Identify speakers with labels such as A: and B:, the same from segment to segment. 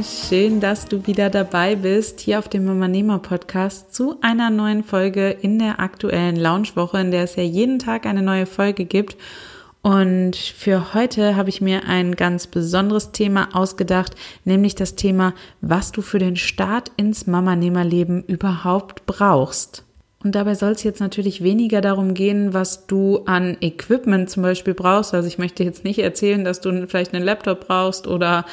A: Mama, schön, dass du wieder dabei bist hier auf dem Mama Nehmer Podcast zu einer neuen Folge in der aktuellen Loungewoche, in der es ja jeden Tag eine neue Folge gibt. Und für heute habe ich mir ein ganz besonderes Thema ausgedacht, nämlich das Thema, was du für den Start ins Mama-Nehmer-Leben überhaupt brauchst. Und dabei soll es jetzt natürlich weniger darum gehen, was du an Equipment zum Beispiel brauchst. Also ich möchte jetzt nicht erzählen, dass du vielleicht einen Laptop brauchst oder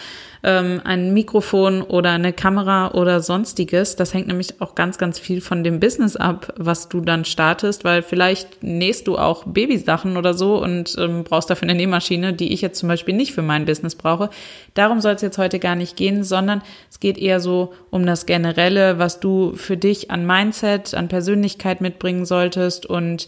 A: ähm, ein Mikrofon oder eine Kamera oder sonstiges. Das hängt nämlich auch ganz, ganz viel von dem Business ab, was du dann startest, weil vielleicht nähst du auch Babysachen oder so und ähm, brauchst dafür eine Nähmaschine, die ich jetzt zum Beispiel nicht für mein Business brauche. Darum soll es jetzt heute gar nicht gehen, sondern es geht eher so um das Generelle, was du für dich an Mindset, an Persönlichkeit mitbringen solltest und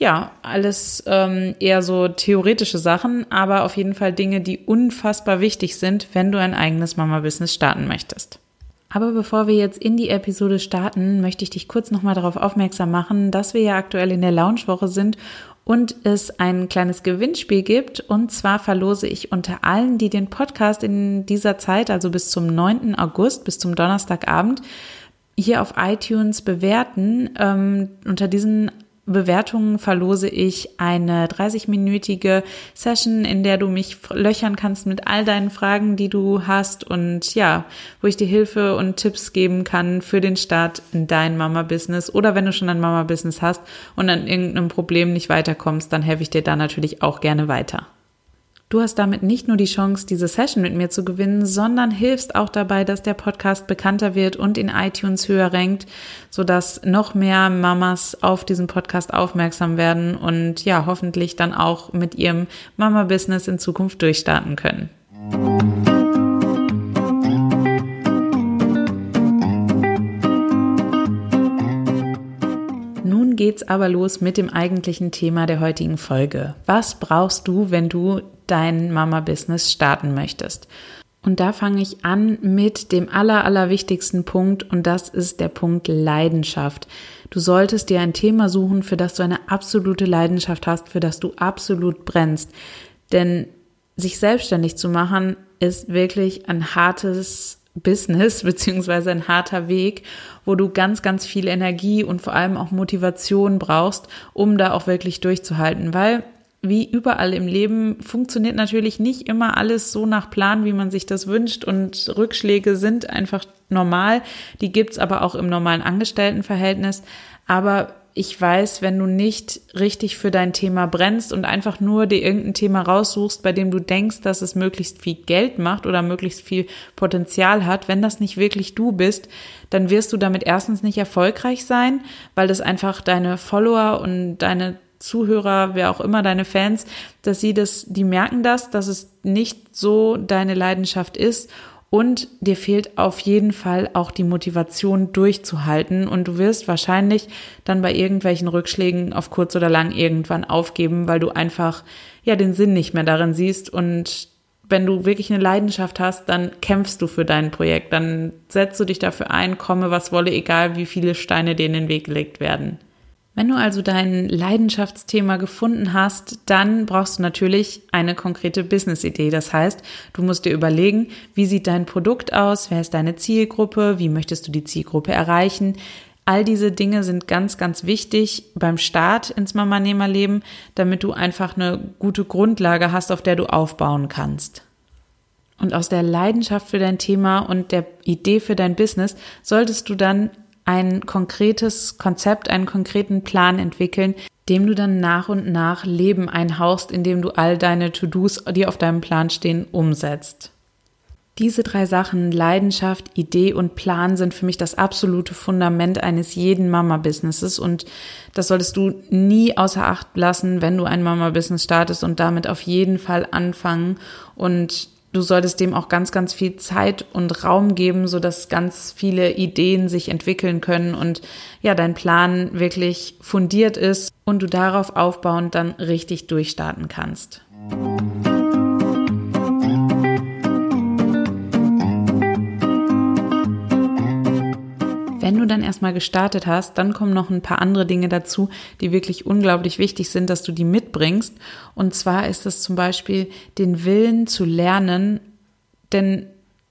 A: ja, alles ähm, eher so theoretische Sachen, aber auf jeden Fall Dinge, die unfassbar wichtig sind, wenn du ein eigenes Mama-Business starten möchtest. Aber bevor wir jetzt in die Episode starten, möchte ich dich kurz nochmal darauf aufmerksam machen, dass wir ja aktuell in der Launchwoche sind und es ein kleines Gewinnspiel gibt. Und zwar verlose ich unter allen, die den Podcast in dieser Zeit, also bis zum 9. August, bis zum Donnerstagabend, hier auf iTunes bewerten, ähm, unter diesen Bewertungen verlose ich eine 30-minütige Session, in der du mich löchern kannst mit all deinen Fragen, die du hast und ja, wo ich dir Hilfe und Tipps geben kann für den Start in dein Mama-Business oder wenn du schon ein Mama-Business hast und an irgendeinem Problem nicht weiterkommst, dann helfe ich dir da natürlich auch gerne weiter. Du hast damit nicht nur die Chance, diese Session mit mir zu gewinnen, sondern hilfst auch dabei, dass der Podcast bekannter wird und in iTunes höher rankt, sodass noch mehr Mamas auf diesen Podcast aufmerksam werden und ja, hoffentlich dann auch mit ihrem Mama-Business in Zukunft durchstarten können. Nun geht's aber los mit dem eigentlichen Thema der heutigen Folge. Was brauchst du, wenn du dein Mama-Business starten möchtest. Und da fange ich an mit dem aller, allerwichtigsten Punkt und das ist der Punkt Leidenschaft. Du solltest dir ein Thema suchen, für das du eine absolute Leidenschaft hast, für das du absolut brennst. Denn sich selbstständig zu machen ist wirklich ein hartes Business beziehungsweise ein harter Weg, wo du ganz, ganz viel Energie und vor allem auch Motivation brauchst, um da auch wirklich durchzuhalten, weil wie überall im Leben funktioniert natürlich nicht immer alles so nach Plan, wie man sich das wünscht und Rückschläge sind einfach normal. Die gibt's aber auch im normalen Angestelltenverhältnis. Aber ich weiß, wenn du nicht richtig für dein Thema brennst und einfach nur dir irgendein Thema raussuchst, bei dem du denkst, dass es möglichst viel Geld macht oder möglichst viel Potenzial hat, wenn das nicht wirklich du bist, dann wirst du damit erstens nicht erfolgreich sein, weil das einfach deine Follower und deine Zuhörer, wer auch immer, deine Fans, dass sie das, die merken das, dass es nicht so deine Leidenschaft ist. Und dir fehlt auf jeden Fall auch die Motivation durchzuhalten. Und du wirst wahrscheinlich dann bei irgendwelchen Rückschlägen auf kurz oder lang irgendwann aufgeben, weil du einfach ja den Sinn nicht mehr darin siehst. Und wenn du wirklich eine Leidenschaft hast, dann kämpfst du für dein Projekt, dann setzt du dich dafür ein, komme was wolle, egal wie viele Steine dir in den Weg gelegt werden. Wenn du also dein Leidenschaftsthema gefunden hast, dann brauchst du natürlich eine konkrete Business-Idee. Das heißt, du musst dir überlegen, wie sieht dein Produkt aus, wer ist deine Zielgruppe, wie möchtest du die Zielgruppe erreichen. All diese Dinge sind ganz, ganz wichtig beim Start ins Mama-Nehmer-Leben, damit du einfach eine gute Grundlage hast, auf der du aufbauen kannst. Und aus der Leidenschaft für dein Thema und der Idee für dein Business solltest du dann ein konkretes Konzept, einen konkreten Plan entwickeln, dem du dann nach und nach Leben einhauchst, indem du all deine To-Dos, die auf deinem Plan stehen, umsetzt. Diese drei Sachen, Leidenschaft, Idee und Plan, sind für mich das absolute Fundament eines jeden Mama-Businesses und das solltest du nie außer Acht lassen, wenn du ein Mama-Business startest und damit auf jeden Fall anfangen und du solltest dem auch ganz, ganz viel Zeit und Raum geben, so dass ganz viele Ideen sich entwickeln können und ja, dein Plan wirklich fundiert ist und du darauf aufbauend dann richtig durchstarten kannst. Wenn du dann erstmal gestartet hast, dann kommen noch ein paar andere Dinge dazu, die wirklich unglaublich wichtig sind, dass du die mitbringst. Und zwar ist es zum Beispiel den Willen zu lernen, denn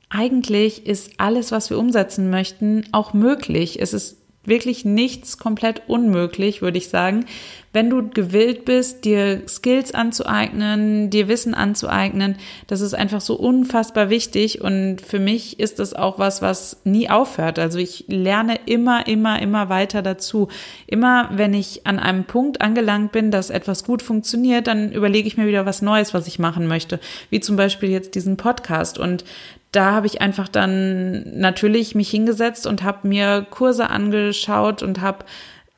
A: eigentlich ist alles, was wir umsetzen möchten, auch möglich. Es ist wirklich nichts komplett unmöglich, würde ich sagen. Wenn du gewillt bist, dir Skills anzueignen, dir Wissen anzueignen, das ist einfach so unfassbar wichtig und für mich ist das auch was, was nie aufhört. Also ich lerne immer, immer, immer weiter dazu. Immer wenn ich an einem Punkt angelangt bin, dass etwas gut funktioniert, dann überlege ich mir wieder was Neues, was ich machen möchte. Wie zum Beispiel jetzt diesen Podcast und da habe ich einfach dann natürlich mich hingesetzt und habe mir Kurse angeschaut und habe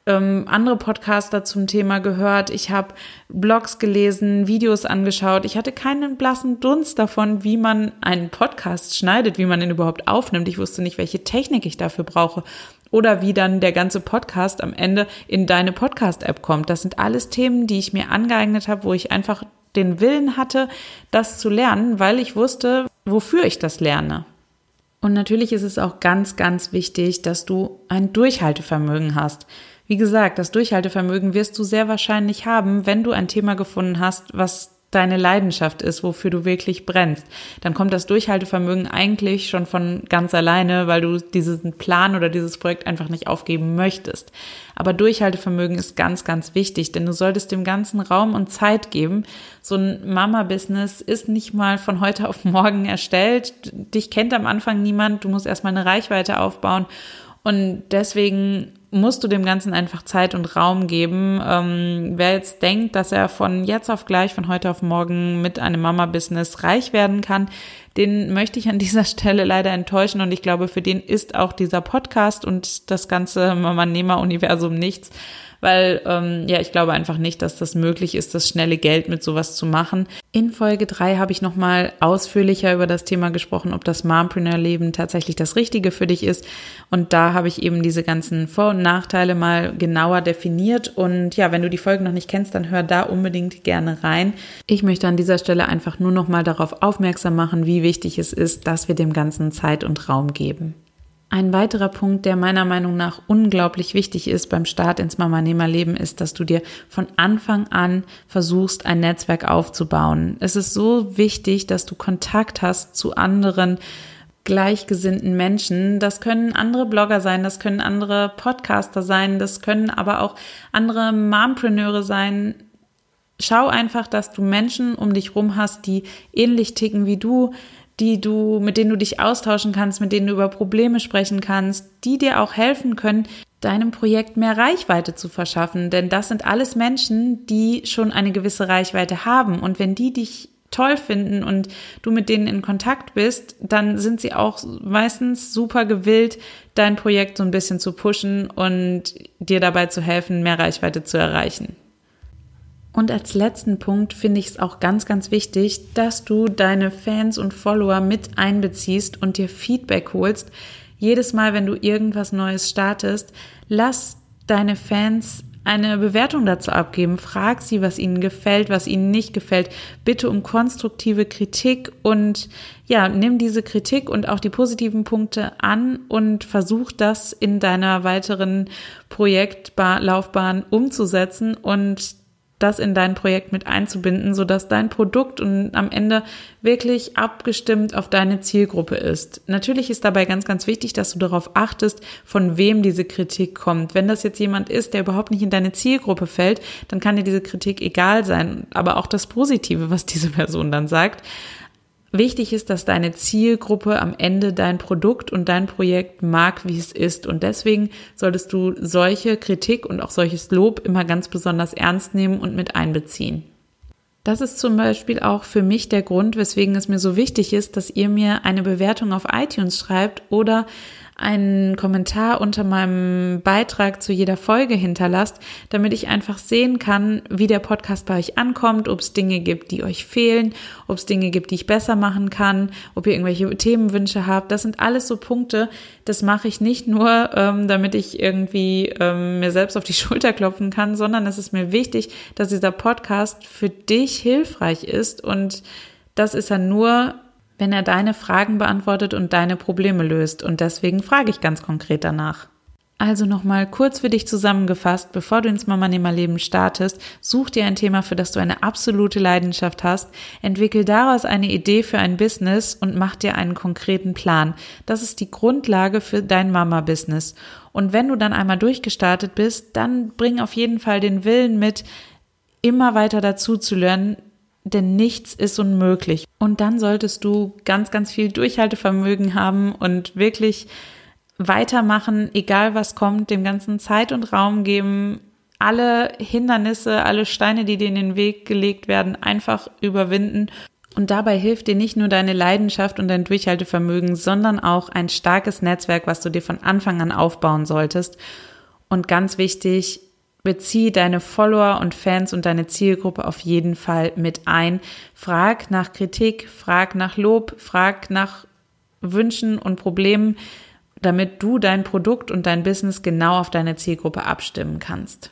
A: ähm, andere Podcaster zum Thema gehört. Ich habe Blogs gelesen, Videos angeschaut. Ich hatte keinen blassen Dunst davon, wie man einen Podcast schneidet, wie man ihn überhaupt aufnimmt. Ich wusste nicht, welche Technik ich dafür brauche oder wie dann der ganze Podcast am Ende in deine Podcast-App kommt. Das sind alles Themen, die ich mir angeeignet habe, wo ich einfach den Willen hatte, das zu lernen, weil ich wusste, wofür ich das lerne. Und natürlich ist es auch ganz, ganz wichtig, dass du ein Durchhaltevermögen hast. Wie gesagt, das Durchhaltevermögen wirst du sehr wahrscheinlich haben, wenn du ein Thema gefunden hast, was deine Leidenschaft ist, wofür du wirklich brennst, dann kommt das Durchhaltevermögen eigentlich schon von ganz alleine, weil du diesen Plan oder dieses Projekt einfach nicht aufgeben möchtest. Aber Durchhaltevermögen ist ganz, ganz wichtig, denn du solltest dem ganzen Raum und Zeit geben. So ein Mama-Business ist nicht mal von heute auf morgen erstellt. Dich kennt am Anfang niemand. Du musst erstmal eine Reichweite aufbauen. Und deswegen musst du dem Ganzen einfach Zeit und Raum geben. Ähm, wer jetzt denkt, dass er von jetzt auf gleich, von heute auf morgen mit einem Mama-Business reich werden kann, den möchte ich an dieser Stelle leider enttäuschen und ich glaube, für den ist auch dieser Podcast und das ganze Mama-Nehmer-Universum nichts weil ähm, ja, ich glaube einfach nicht, dass das möglich ist, das schnelle Geld mit sowas zu machen. In Folge drei habe ich nochmal ausführlicher über das Thema gesprochen, ob das Mompreneur-Leben tatsächlich das Richtige für dich ist. Und da habe ich eben diese ganzen Vor- und Nachteile mal genauer definiert. Und ja, wenn du die Folge noch nicht kennst, dann hör da unbedingt gerne rein. Ich möchte an dieser Stelle einfach nur nochmal darauf aufmerksam machen, wie wichtig es ist, dass wir dem Ganzen Zeit und Raum geben. Ein weiterer Punkt, der meiner Meinung nach unglaublich wichtig ist beim Start ins Mama-Nehmer-Leben, ist, dass du dir von Anfang an versuchst, ein Netzwerk aufzubauen. Es ist so wichtig, dass du Kontakt hast zu anderen gleichgesinnten Menschen. Das können andere Blogger sein, das können andere Podcaster sein, das können aber auch andere Mompreneure sein. Schau einfach, dass du Menschen um dich rum hast, die ähnlich ticken wie du, die du, mit denen du dich austauschen kannst, mit denen du über Probleme sprechen kannst, die dir auch helfen können, deinem Projekt mehr Reichweite zu verschaffen. Denn das sind alles Menschen, die schon eine gewisse Reichweite haben. Und wenn die dich toll finden und du mit denen in Kontakt bist, dann sind sie auch meistens super gewillt, dein Projekt so ein bisschen zu pushen und dir dabei zu helfen, mehr Reichweite zu erreichen. Und als letzten Punkt finde ich es auch ganz, ganz wichtig, dass du deine Fans und Follower mit einbeziehst und dir Feedback holst. Jedes Mal, wenn du irgendwas Neues startest, lass deine Fans eine Bewertung dazu abgeben. Frag sie, was ihnen gefällt, was ihnen nicht gefällt. Bitte um konstruktive Kritik und ja, nimm diese Kritik und auch die positiven Punkte an und versuch das in deiner weiteren Projektlaufbahn umzusetzen und das in dein Projekt mit einzubinden, sodass dein Produkt und am Ende wirklich abgestimmt auf deine Zielgruppe ist. Natürlich ist dabei ganz, ganz wichtig, dass du darauf achtest, von wem diese Kritik kommt. Wenn das jetzt jemand ist, der überhaupt nicht in deine Zielgruppe fällt, dann kann dir diese Kritik egal sein, aber auch das Positive, was diese Person dann sagt. Wichtig ist, dass deine Zielgruppe am Ende dein Produkt und dein Projekt mag, wie es ist. Und deswegen solltest du solche Kritik und auch solches Lob immer ganz besonders ernst nehmen und mit einbeziehen. Das ist zum Beispiel auch für mich der Grund, weswegen es mir so wichtig ist, dass ihr mir eine Bewertung auf iTunes schreibt oder einen Kommentar unter meinem Beitrag zu jeder Folge hinterlasst, damit ich einfach sehen kann, wie der Podcast bei euch ankommt, ob es Dinge gibt, die euch fehlen, ob es Dinge gibt, die ich besser machen kann, ob ihr irgendwelche Themenwünsche habt. Das sind alles so Punkte, das mache ich nicht nur, ähm, damit ich irgendwie ähm, mir selbst auf die Schulter klopfen kann, sondern es ist mir wichtig, dass dieser Podcast für dich hilfreich ist und das ist er nur, wenn er deine Fragen beantwortet und deine Probleme löst. Und deswegen frage ich ganz konkret danach. Also nochmal kurz für dich zusammengefasst, bevor du ins Mama-Nehmer-Leben startest, such dir ein Thema, für das du eine absolute Leidenschaft hast, entwickel daraus eine Idee für ein Business und mach dir einen konkreten Plan. Das ist die Grundlage für dein Mama-Business. Und wenn du dann einmal durchgestartet bist, dann bring auf jeden Fall den Willen mit, immer weiter dazu zu lernen, denn nichts ist unmöglich. Und dann solltest du ganz, ganz viel Durchhaltevermögen haben und wirklich weitermachen, egal was kommt, dem ganzen Zeit und Raum geben, alle Hindernisse, alle Steine, die dir in den Weg gelegt werden, einfach überwinden. Und dabei hilft dir nicht nur deine Leidenschaft und dein Durchhaltevermögen, sondern auch ein starkes Netzwerk, was du dir von Anfang an aufbauen solltest. Und ganz wichtig, Bezieh deine Follower und Fans und deine Zielgruppe auf jeden Fall mit ein. Frag nach Kritik, frag nach Lob, frag nach Wünschen und Problemen, damit du dein Produkt und dein Business genau auf deine Zielgruppe abstimmen kannst.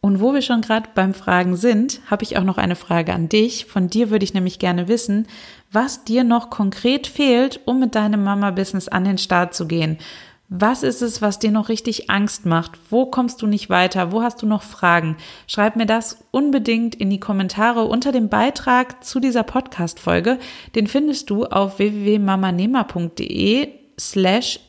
A: Und wo wir schon gerade beim Fragen sind, habe ich auch noch eine Frage an dich. Von dir würde ich nämlich gerne wissen, was dir noch konkret fehlt, um mit deinem Mama-Business an den Start zu gehen. Was ist es, was dir noch richtig Angst macht? Wo kommst du nicht weiter? Wo hast du noch Fragen? Schreib mir das unbedingt in die Kommentare unter dem Beitrag zu dieser Podcast-Folge. Den findest du auf www.mamanema.de slash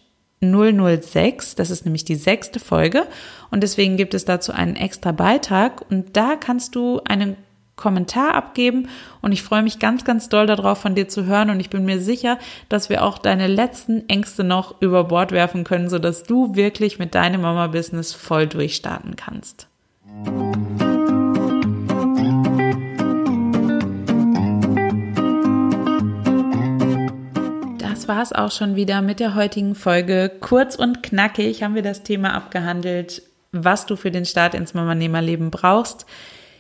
A: 006. Das ist nämlich die sechste Folge. Und deswegen gibt es dazu einen extra Beitrag. Und da kannst du einen Kommentar abgeben und ich freue mich ganz, ganz doll darauf, von dir zu hören und ich bin mir sicher, dass wir auch deine letzten Ängste noch über Bord werfen können, sodass du wirklich mit deinem Mama-Business voll durchstarten kannst. Das war es auch schon wieder mit der heutigen Folge. Kurz und knackig haben wir das Thema abgehandelt, was du für den Start ins Mama-Nehmer-Leben brauchst.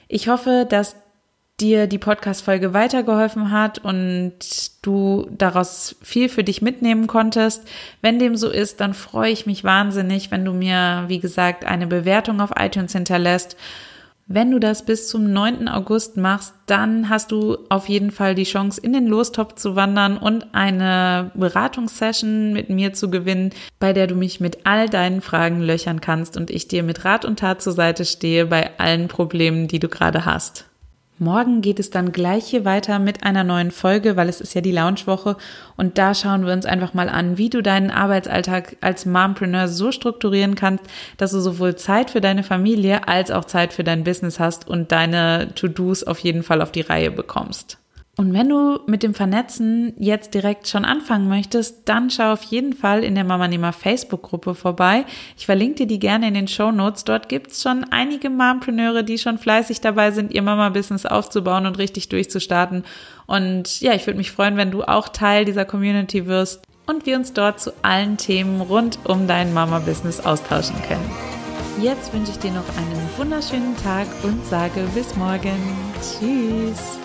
A: Ich hoffe, dass dir die Podcast-Folge weitergeholfen hat und du daraus viel für dich mitnehmen konntest. Wenn dem so ist, dann freue ich mich wahnsinnig, wenn du mir, wie gesagt, eine Bewertung auf iTunes hinterlässt. Wenn du das bis zum 9. August machst, dann hast du auf jeden Fall die Chance, in den Lostop zu wandern und eine Beratungssession mit mir zu gewinnen, bei der du mich mit all deinen Fragen löchern kannst und ich dir mit Rat und Tat zur Seite stehe bei allen Problemen, die du gerade hast. Morgen geht es dann gleich hier weiter mit einer neuen Folge, weil es ist ja die Launchwoche und da schauen wir uns einfach mal an, wie du deinen Arbeitsalltag als Mompreneur so strukturieren kannst, dass du sowohl Zeit für deine Familie als auch Zeit für dein Business hast und deine To-Dos auf jeden Fall auf die Reihe bekommst. Und wenn du mit dem Vernetzen jetzt direkt schon anfangen möchtest, dann schau auf jeden Fall in der Mama Nehmer Facebook-Gruppe vorbei. Ich verlinke dir die gerne in den Show Notes. Dort gibt's schon einige Mompreneure, die schon fleißig dabei sind, ihr Mama-Business aufzubauen und richtig durchzustarten. Und ja, ich würde mich freuen, wenn du auch Teil dieser Community wirst und wir uns dort zu allen Themen rund um dein Mama-Business austauschen können. Jetzt wünsche ich dir noch einen wunderschönen Tag und sage bis morgen. Tschüss.